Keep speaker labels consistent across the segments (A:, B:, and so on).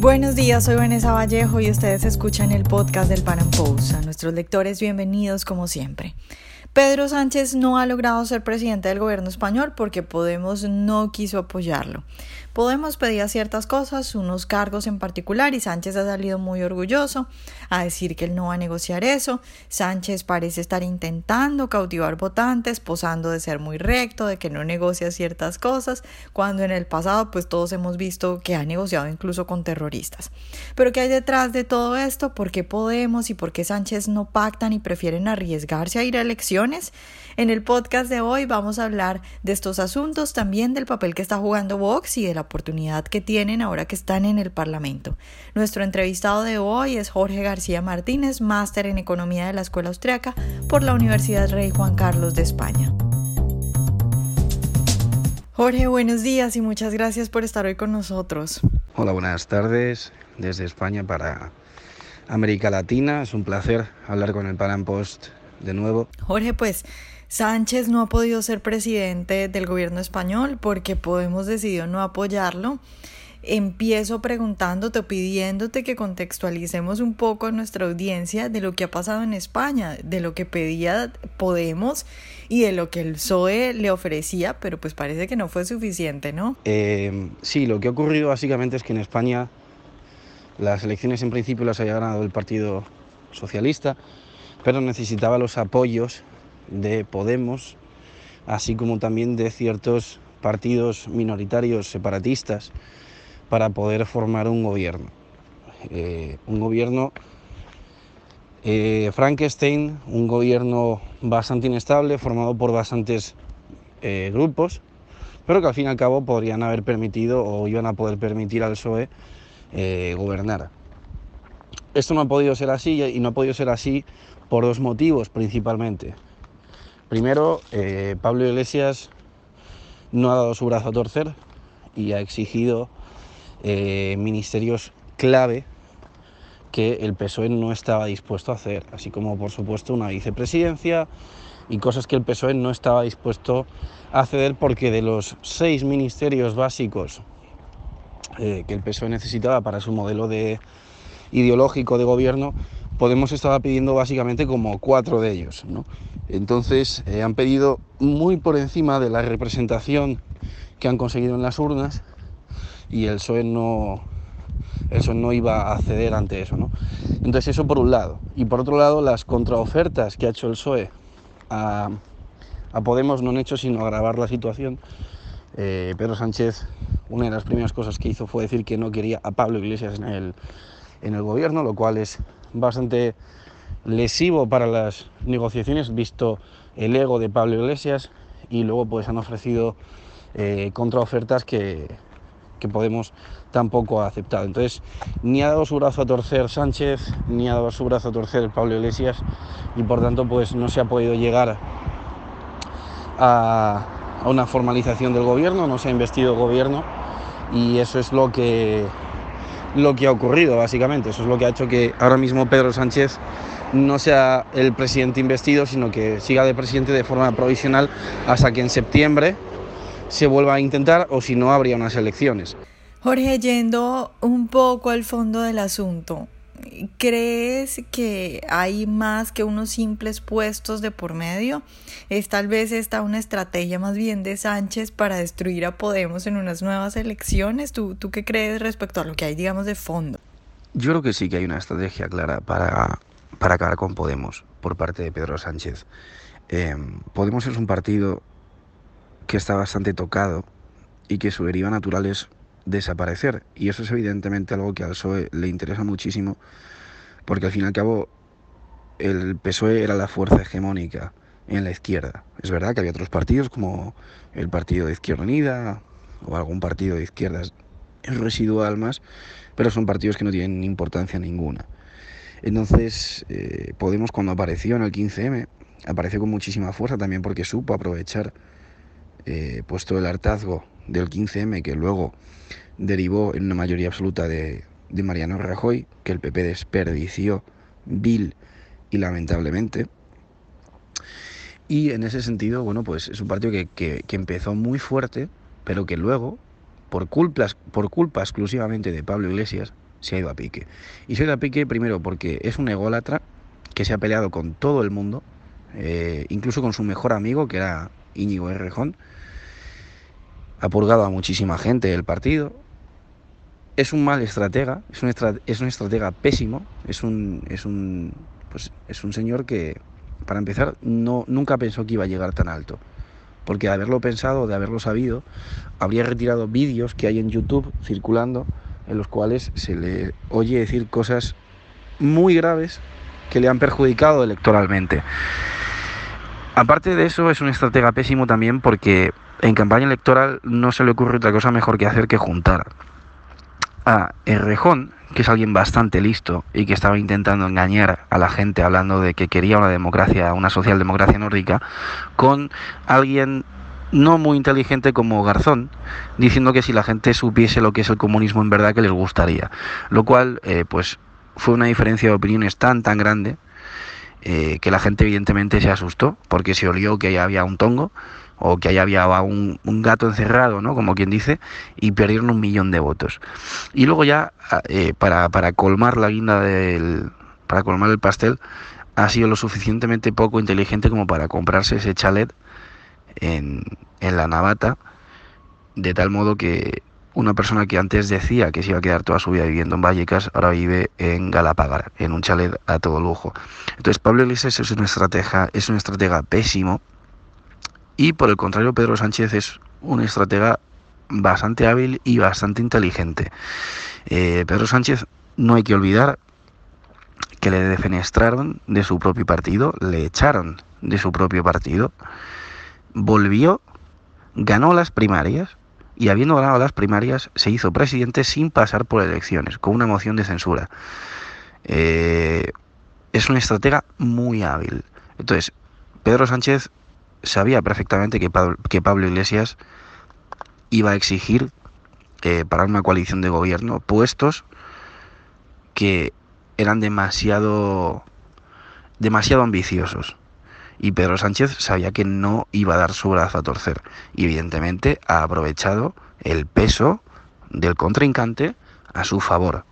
A: Buenos días, soy Vanessa Vallejo y ustedes escuchan el podcast del Pan Post. A nuestros lectores, bienvenidos como siempre. Pedro Sánchez no ha logrado ser presidente del gobierno español porque Podemos no quiso apoyarlo. Podemos pedir ciertas cosas, unos cargos en particular, y Sánchez ha salido muy orgulloso a decir que él no va a negociar eso. Sánchez parece estar intentando cautivar votantes, posando de ser muy recto, de que no negocia ciertas cosas, cuando en el pasado pues todos hemos visto que ha negociado incluso con terroristas. Pero ¿qué hay detrás de todo esto? ¿Por qué Podemos y por qué Sánchez no pactan y prefieren arriesgarse a ir a elecciones? En el podcast de hoy vamos a hablar de estos asuntos, también del papel que está jugando Vox y de la oportunidad que tienen ahora que están en el Parlamento. Nuestro entrevistado de hoy es Jorge García Martínez, máster en Economía de la Escuela Austriaca por la Universidad Rey Juan Carlos de España. Jorge, buenos días y muchas gracias por estar hoy con nosotros.
B: Hola, buenas tardes desde España para América Latina. Es un placer hablar con el Panam Post de nuevo.
A: Jorge, pues Sánchez no ha podido ser presidente del gobierno español porque Podemos decidió no apoyarlo. Empiezo preguntándote pidiéndote que contextualicemos un poco a nuestra audiencia de lo que ha pasado en España, de lo que pedía Podemos y de lo que el PSOE le ofrecía, pero pues parece que no fue suficiente, ¿no?
B: Eh, sí, lo que ha ocurrido básicamente es que en España las elecciones en principio las haya ganado el Partido Socialista, pero necesitaba los apoyos de Podemos, así como también de ciertos partidos minoritarios separatistas para poder formar un gobierno. Eh, un gobierno eh, Frankenstein, un gobierno bastante inestable, formado por bastantes eh, grupos, pero que al fin y al cabo podrían haber permitido o iban a poder permitir al PSOE gobernar. Esto no ha podido ser así y no ha podido ser así por dos motivos principalmente. Primero, eh, Pablo Iglesias no ha dado su brazo a torcer y ha exigido eh, ministerios clave que el PSOE no estaba dispuesto a hacer, así como por supuesto una vicepresidencia y cosas que el PSOE no estaba dispuesto a ceder porque de los seis ministerios básicos eh, que el PSOE necesitaba para su modelo de ideológico de gobierno, Podemos estaba pidiendo básicamente como cuatro de ellos. ¿no? Entonces eh, han pedido muy por encima de la representación que han conseguido en las urnas y el PSOE no, no iba a ceder ante eso. ¿no? Entonces eso por un lado. Y por otro lado las contraofertas que ha hecho el PSOE a, Podemos no han hecho sino agravar la situación. Eh, Pedro Sánchez, una de las primeras cosas que hizo fue decir que no quería a Pablo Iglesias en el, en el gobierno, lo cual es bastante lesivo para las negociaciones, visto el ego de Pablo Iglesias, y luego pues han ofrecido eh, contraofertas que, que Podemos tampoco ha aceptado. Entonces, ni ha dado su brazo a torcer Sánchez, ni ha dado su brazo a torcer Pablo Iglesias, y por tanto pues no se ha podido llegar a, a una formalización del gobierno, no se ha investido el gobierno, y eso es lo que lo que ha ocurrido, básicamente. Eso es lo que ha hecho que ahora mismo Pedro Sánchez no sea el presidente investido, sino que siga de presidente de forma provisional hasta que en septiembre se vuelva a intentar o si no habría unas elecciones.
A: Jorge, yendo un poco al fondo del asunto, ¿Crees que hay más que unos simples puestos de por medio? ¿Es tal vez esta una estrategia más bien de Sánchez para destruir a Podemos en unas nuevas elecciones? ¿Tú, tú qué crees respecto a lo que hay, digamos, de fondo?
B: Yo creo que sí que hay una estrategia clara para, para acabar con Podemos por parte de Pedro Sánchez. Eh, Podemos es un partido que está bastante tocado y que su deriva natural es desaparecer. Y eso es evidentemente algo que al PSOE le interesa muchísimo, porque al fin y al cabo el PSOE era la fuerza hegemónica en la izquierda. Es verdad que había otros partidos como el Partido de Izquierda Unida o algún partido de izquierdas residual más, pero son partidos que no tienen importancia ninguna. Entonces, eh, Podemos cuando apareció en el 15M, apareció con muchísima fuerza también porque supo aprovechar eh, puesto el hartazgo del 15M que luego derivó en una mayoría absoluta de, Mariano Rajoy, que el PP desperdició vil y lamentablemente. Y en ese sentido, bueno, pues es un partido que, empezó muy fuerte, pero que luego, por culpa, por culpa exclusivamente de Pablo Iglesias, se ha ido a pique. Y se ha ido a pique primero porque es un ególatra que se ha peleado con todo el mundo, eh, incluso con su mejor amigo, que era Íñigo Errejón. Ha purgado a muchísima gente del partido. Es un mal estratega, es un, es un estratega pésimo, es un, es, un, pues, es un señor que, para empezar, no, nunca pensó que iba a llegar tan alto porque de haberlo pensado, de haberlo sabido, habría retirado vídeos que hay en YouTube circulando en los cuales se le oye decir cosas muy graves que le han perjudicado electoralmente. Aparte de eso, es un estratega pésimo también porque en campaña electoral no se le ocurre otra cosa mejor que hacer que juntar a Errejón, que es alguien bastante listo y que estaba intentando engañar a la gente hablando de que quería una democracia, una socialdemocracia nórdica, con alguien no muy inteligente como Garzón, diciendo que si la gente supiese lo que es el comunismo en verdad que les gustaría. Lo cual, eh, pues, fue una diferencia de opiniones tan, tan grande eh, que la gente evidentemente se asustó porque se olió que había un tongo o que ahí había un, gato encerrado, ¿no? Como quien dice, y perdieron un millón de votos. Y luego ya, eh, para, para, colmar la guinda del... para colmar el pastel, ha sido lo suficientemente poco inteligente como para comprarse ese chalet en, en la Navata, de tal modo que una persona que antes decía que se iba a quedar toda su vida viviendo en Vallecas, ahora vive en Galapagar, en un chalet a todo lujo. Entonces Pablo Iglesias es una estratega, es un estratega pésimo, y por el contrario, Pedro Sánchez es un estratega bastante hábil y bastante inteligente. Eh, Pedro Sánchez no hay que olvidar que le defenestraron de su propio partido, le echaron de su propio partido, volvió, ganó las primarias y habiendo ganado las primarias se hizo presidente sin pasar por elecciones, con una moción de censura. Eh, es un estratega muy hábil. Entonces, Pedro Sánchez sabía perfectamente que Pablo, que Pablo Iglesias iba a exigir eh, para una coalición de gobierno puestos que eran demasiado demasiado ambiciosos y Pedro Sánchez sabía que no iba a dar su brazo a torcer y evidentemente ha aprovechado el peso del contrincante a su favor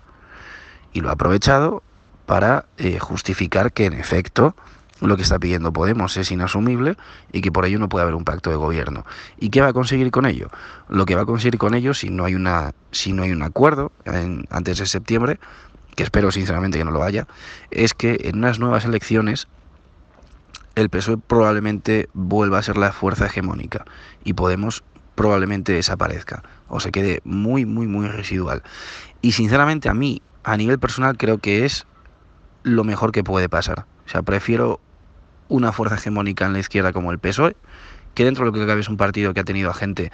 B: y lo ha aprovechado para eh, justificar que en efecto lo que está pidiendo Podemos es inasumible y que por ello no puede haber un pacto de gobierno. ¿Y qué va a conseguir con ello? Lo que va a conseguir con ello, si no hay, una, si no hay un acuerdo antes de septiembre, que espero sinceramente que no lo haya, es que en unas nuevas elecciones el PSOE probablemente vuelva a ser la fuerza hegemónica y Podemos probablemente desaparezca o se quede muy, muy, muy residual. Y sinceramente a mí, a nivel personal, creo que es lo mejor que puede pasar. O sea, prefiero una fuerza hegemónica en la izquierda como el PSOE, que dentro de lo que cabe es un partido que ha tenido a gente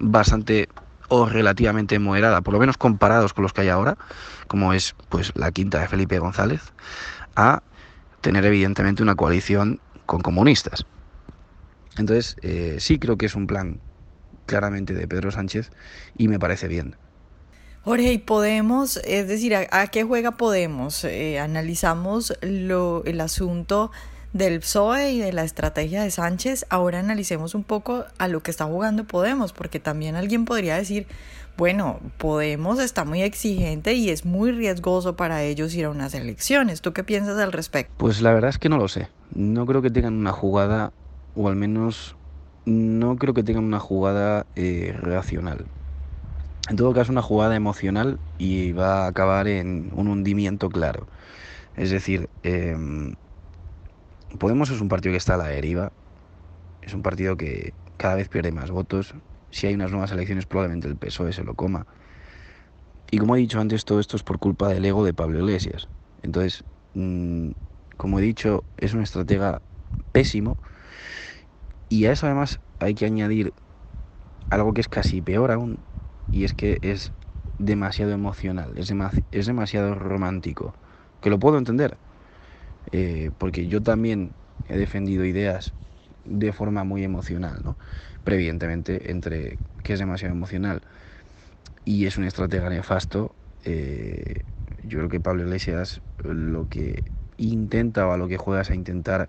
B: bastante o relativamente moderada, por lo menos comparados con los que hay ahora, como es pues la quinta de Felipe González, a tener evidentemente una coalición con comunistas. Entonces, eh, sí creo que es un plan claramente de Pedro Sánchez y me parece bien.
A: Jorge, y Podemos, es decir, ¿a, qué juega Podemos? Eh, analizamos lo, el asunto del PSOE y de la estrategia de Sánchez, ahora analicemos un poco a lo que está jugando Podemos, porque también alguien podría decir, bueno, Podemos está muy exigente y es muy riesgoso para ellos ir a unas elecciones. ¿Tú qué piensas al respecto?
B: Pues la verdad es que no lo sé. No creo que tengan una jugada, o al menos no creo que tengan una jugada eh, racional. En todo caso, una jugada emocional y va a acabar en un hundimiento claro. Es decir, eh, Podemos es un partido que está a la deriva, es un partido que cada vez pierde más votos. Si hay unas nuevas elecciones, probablemente el PSOE se lo coma. Y como he dicho antes, todo esto es por culpa del ego de Pablo Iglesias. Entonces, mm, como he dicho, es un estratega pésimo. Y a eso además hay que añadir algo que es casi peor aún, y es que es demasiado emocional, es, es demasiado romántico. Que lo puedo entender, eh, porque yo también he defendido ideas de forma muy emocional, ¿no? Pero entre que es demasiado emocional y es un estratega nefasto, eh, yo creo que Pablo Iglesias lo que intenta o a lo que juega es a intentar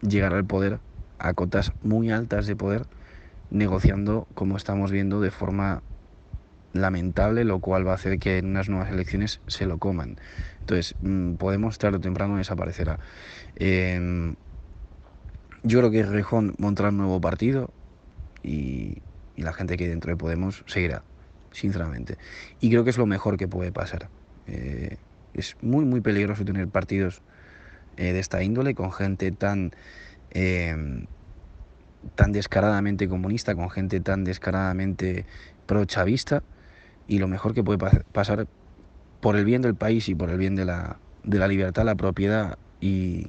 B: llegar al poder a cotas muy altas de poder, negociando, como estamos viendo, de forma lamentable, lo cual va a hacer que en unas nuevas elecciones se lo coman. Entonces, mm, Podemos tarde o temprano desaparecerá. Em, yo creo que Rejón montará un nuevo partido y, la gente que dentro de Podemos seguirá, sinceramente. Y creo que es lo mejor que puede pasar. Eh, es muy, muy peligroso tener partidos eh, de esta índole con gente tan, em, tan descaradamente comunista, con gente tan descaradamente pro-chavista y lo mejor que puede pasar por el bien del país y por el bien de la, de la libertad, la propiedad y,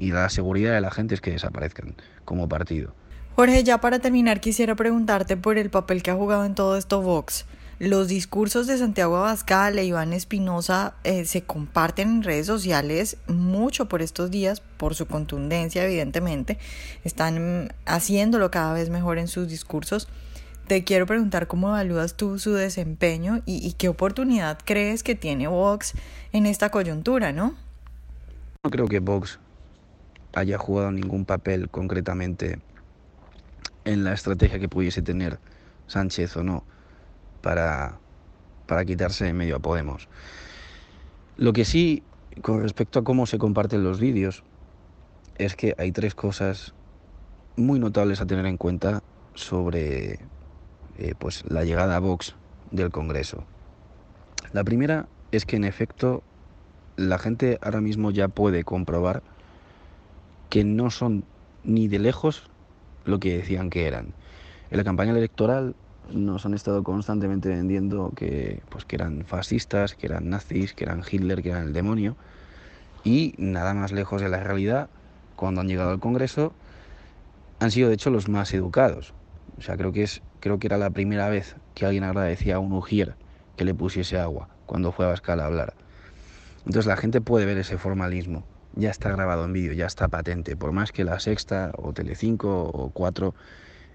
B: y la seguridad de la gente es que desaparezcan como partido.
A: Jorge, ya para terminar quisiera preguntarte por el papel que ha jugado en todo esto Vox. Los discursos de Santiago Abascal e Iván Espinosa eh, se comparten en redes sociales mucho por estos días, por su contundencia, evidentemente. Están haciéndolo cada vez mejor en sus discursos. Te quiero preguntar cómo evalúas tú su desempeño y, qué oportunidad crees que tiene Vox en esta coyuntura, ¿no?
B: No creo que Vox haya jugado ningún papel concretamente en la estrategia que pudiese tener Sánchez o no para, para quitarse en medio a Podemos. Lo que sí, con respecto a cómo se comparten los vídeos, es que hay tres cosas muy notables a tener en cuenta sobre eh, pues, la llegada a Vox del Congreso. La primera es que en efecto la gente ahora mismo ya puede comprobar que no son ni de lejos lo que decían que eran. En la campaña electoral nos han estado constantemente vendiendo que, pues, que eran fascistas, que eran nazis, que eran Hitler, que eran el demonio. Y nada más lejos de la realidad, cuando han llegado al Congreso, han sido de hecho los más educados. O sea, creo que, es, creo que era la primera vez que alguien agradecía a un ujier que le pusiese agua cuando fue a Bascal a hablar. Entonces la gente puede ver ese formalismo. Ya está grabado en vídeo, ya está patente. Por más que la Sexta o Telecinco o Cuatro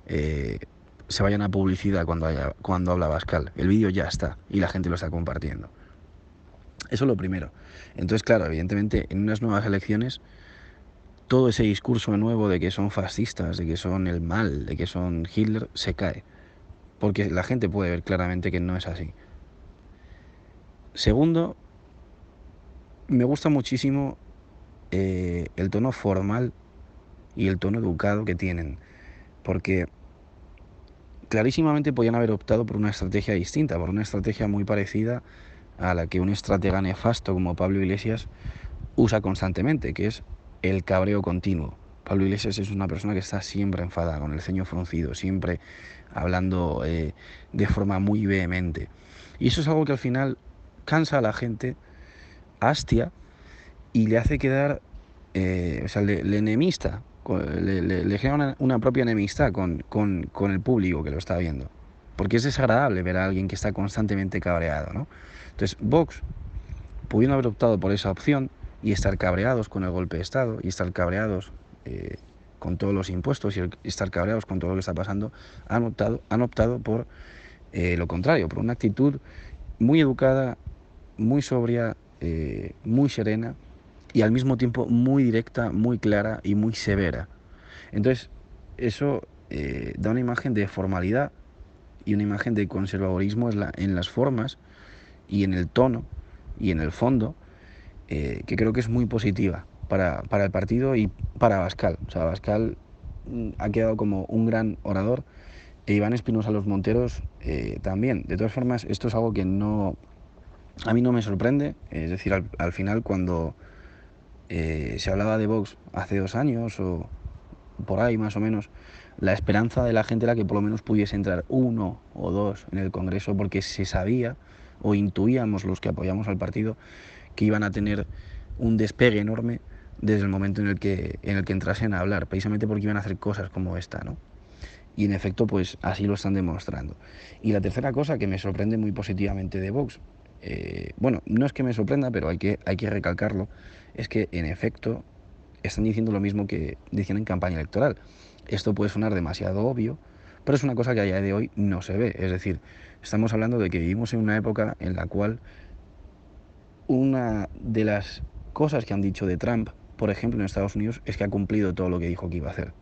B: eh, se vayan a publicidad cuando, haya, cuando habla Bascal. El vídeo ya está y la gente lo está compartiendo. Eso es lo primero. Entonces, claro, evidentemente, en unas nuevas elecciones, todo ese discurso nuevo de que son fascistas, de que son el mal, de que son Hitler, se cae. Porque la gente puede ver claramente que no es así. Segundo, me gusta muchísimo eh, el tono formal y el tono educado que tienen. Porque clarísimamente podían haber optado por una estrategia distinta, por una estrategia muy parecida a la que un estratega nefasto como Pablo Iglesias usa constantemente, que es el cabreo continuo. Pablo Iglesias es una persona que está siempre enfadada, con el ceño fruncido, siempre hablando eh, de forma muy vehemente. Y eso es algo que al final cansa a la gente, hastia, y le hace quedar, eh, o sea, le, le enemista le, genera una, propia enemistad con, el público que lo está viendo. Porque es desagradable ver a alguien que está constantemente cabreado, ¿no? Entonces, Vox, pudiendo haber optado por esa opción y estar cabreados con el golpe de Estado y estar cabreados eh, con todos los impuestos y estar cabreados con todo lo que está pasando, han optado, han optado por eh, lo contrario, por una actitud muy educada, muy sobria, eh, muy serena y al mismo tiempo muy directa, muy clara y muy severa. Entonces, eso eh, da una imagen de formalidad y una imagen de conservadorismo en, las formas y en el tono y en el fondo, eh, que creo que es muy positiva para, el partido y para Bascal. O sea, Bascal mm, ha quedado como un gran orador e Iván Espinosa Los Monteros eh, también. De todas formas, esto es algo que no a mí no me sorprende. Es decir, al final cuando eh, se hablaba de Vox hace dos años o por ahí más o menos, la esperanza de la gente era que por lo menos pudiese entrar uno o dos en el Congreso porque se sabía o intuíamos los que apoyamos al partido que iban a tener un despegue enorme desde el momento en el que, en el que entrasen a hablar, precisamente porque iban a hacer cosas como esta, ¿no? Y en efecto, pues así lo están demostrando. Y la tercera cosa que me sorprende muy positivamente de Vox, eh, bueno, no es que me sorprenda, pero hay que, hay que recalcarlo, es que en efecto están diciendo lo mismo que decían en campaña electoral. Esto puede sonar demasiado obvio, pero es una cosa que a día de hoy no se ve. Es decir, estamos hablando de que vivimos en una época en la cual una de las cosas que han dicho de Trump, por ejemplo, en Estados Unidos, es que ha cumplido todo lo que dijo que iba a hacer.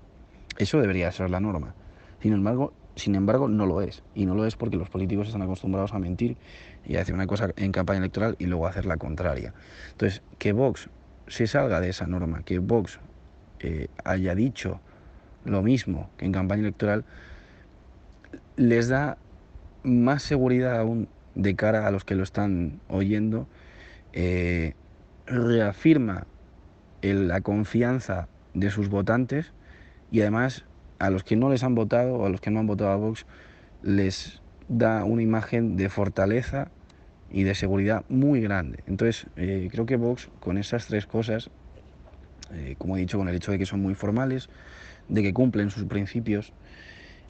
B: Eso debería ser la norma. Sin embargo, sin embargo, no lo es. Y no lo es porque los políticos están acostumbrados a mentir y a decir una cosa en campaña electoral y luego hacer la contraria. Entonces, que Vox se salga de esa norma, que Vox eh, haya dicho lo mismo que en campaña electoral, les da más seguridad aún de cara a los que lo están oyendo, eh, reafirma la confianza de sus votantes y además a los que no les han votado o a los que no han votado a Vox les da una imagen de fortaleza y de seguridad muy grande. Entonces, eh, creo que Vox con esas tres cosas, eh, como he dicho, con el hecho de que son muy formales, de que cumplen sus principios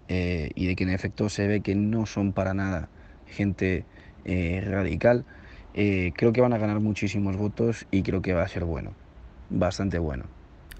B: eh, y de que en efecto se ve que no son para nada gente radical, creo que van a ganar muchísimos votos y creo que va a ser bueno, bastante bueno.